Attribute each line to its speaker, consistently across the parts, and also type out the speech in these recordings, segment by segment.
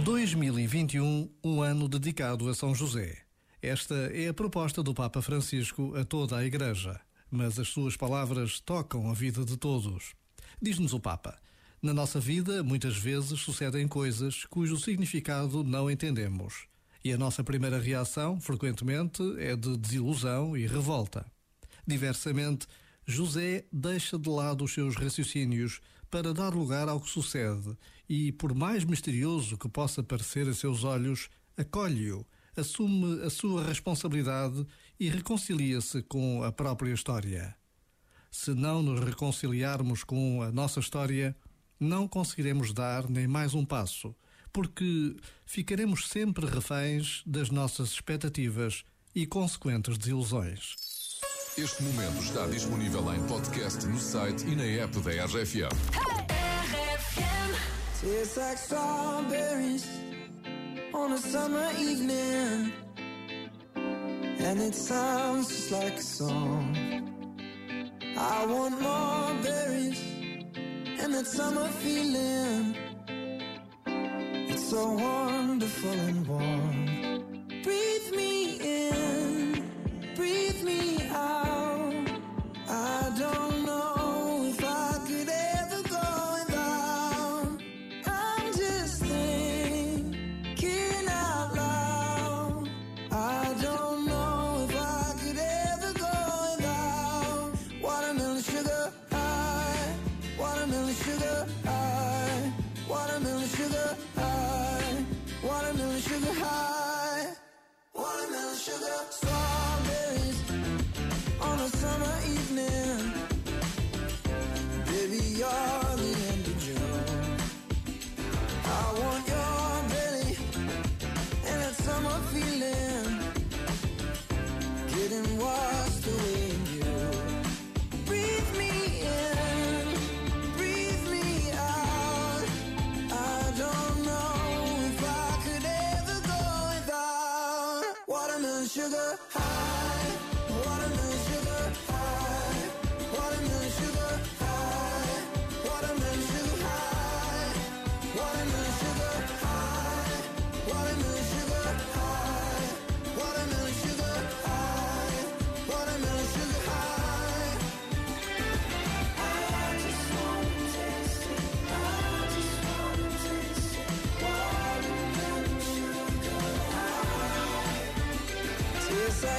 Speaker 1: 2021, um ano dedicado a São José. Esta é a proposta do Papa Francisco a toda a Igreja, mas as suas palavras tocam a vida de todos. Diz-nos o Papa: Na nossa vida, muitas vezes sucedem coisas cujo significado não entendemos. E a nossa primeira reação, frequentemente, é de desilusão e revolta. Diversamente, José deixa de lado os seus raciocínios para dar lugar ao que sucede e, por mais misterioso que possa parecer a seus olhos, acolhe-o, assume a sua responsabilidade e reconcilia-se com a própria história. Se não nos reconciliarmos com a nossa história, não conseguiremos dar nem mais um passo, porque ficaremos sempre reféns das nossas expectativas e consequentes desilusões.
Speaker 2: Este momento está disponível em podcast no site e na app da RFM.
Speaker 3: Tastes like strawberries on a summer evening, and it sounds just like a song. I want more berries and that summer feeling. It's so wonderful and warm. Breathe me watermelon sugar sugar high,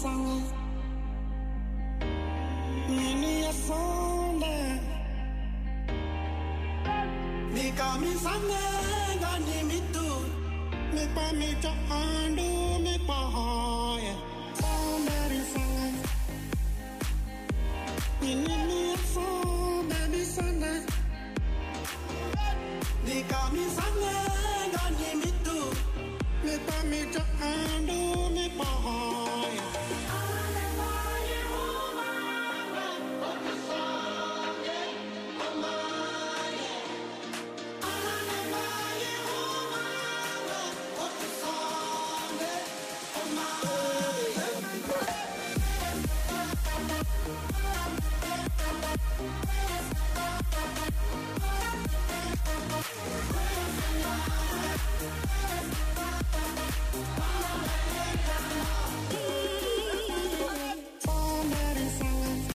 Speaker 4: summer. Give me a summer. Mi summer, gani. Mi pa mi cha andu, mi pa me a mi mi.